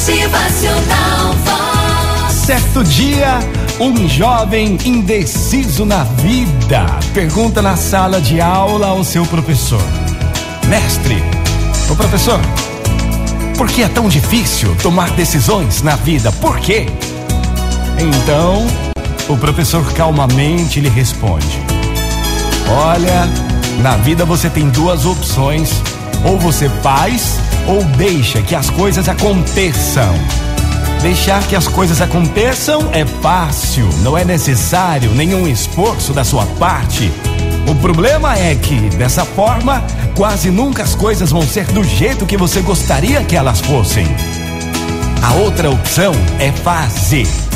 Motivacional Vox. Certo dia, um jovem indeciso na vida pergunta na sala de aula ao seu professor: Mestre, o professor, por que é tão difícil tomar decisões na vida? Por quê? Então, o professor calmamente lhe responde: Olha, na vida você tem duas opções. Ou você faz, ou deixa que as coisas aconteçam. Deixar que as coisas aconteçam é fácil, não é necessário nenhum esforço da sua parte. O problema é que, dessa forma, quase nunca as coisas vão ser do jeito que você gostaria que elas fossem. A outra opção é fazer.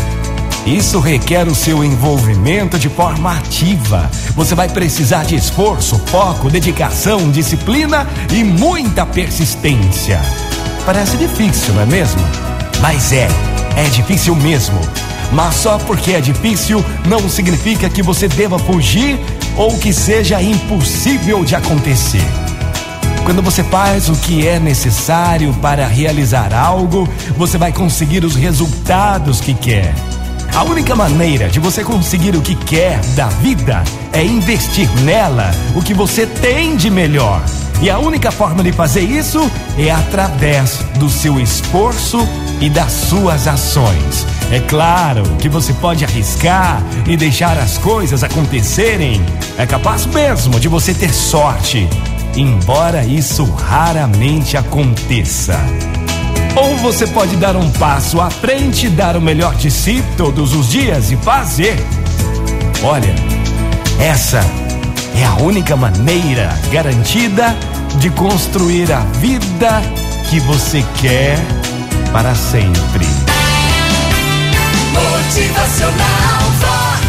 Isso requer o seu envolvimento de forma ativa. Você vai precisar de esforço, foco, dedicação, disciplina e muita persistência. Parece difícil, não é mesmo? Mas é, é difícil mesmo. Mas só porque é difícil não significa que você deva fugir ou que seja impossível de acontecer. Quando você faz o que é necessário para realizar algo, você vai conseguir os resultados que quer. A única maneira de você conseguir o que quer da vida é investir nela o que você tem de melhor. E a única forma de fazer isso é através do seu esforço e das suas ações. É claro que você pode arriscar e deixar as coisas acontecerem. É capaz mesmo de você ter sorte, embora isso raramente aconteça. Ou você pode dar um passo à frente, dar o melhor de si todos os dias e fazer. Olha, essa é a única maneira garantida de construir a vida que você quer para sempre. Motivacional Vox.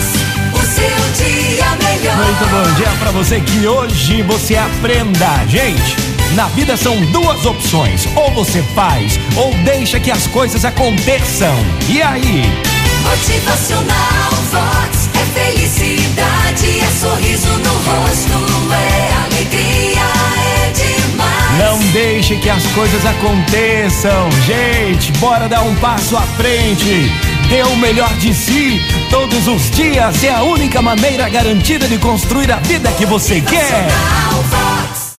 O seu dia melhor. Muito bom dia para você que hoje você aprenda, gente. Na vida são duas opções: ou você faz, ou deixa que as coisas aconteçam. E aí? Motivacional Vox é felicidade, é sorriso no rosto, é alegria, é demais. Não deixe que as coisas aconteçam, gente. Bora dar um passo à frente. Dê o melhor de si todos os dias. É a única maneira garantida de construir a vida que você quer. Vox.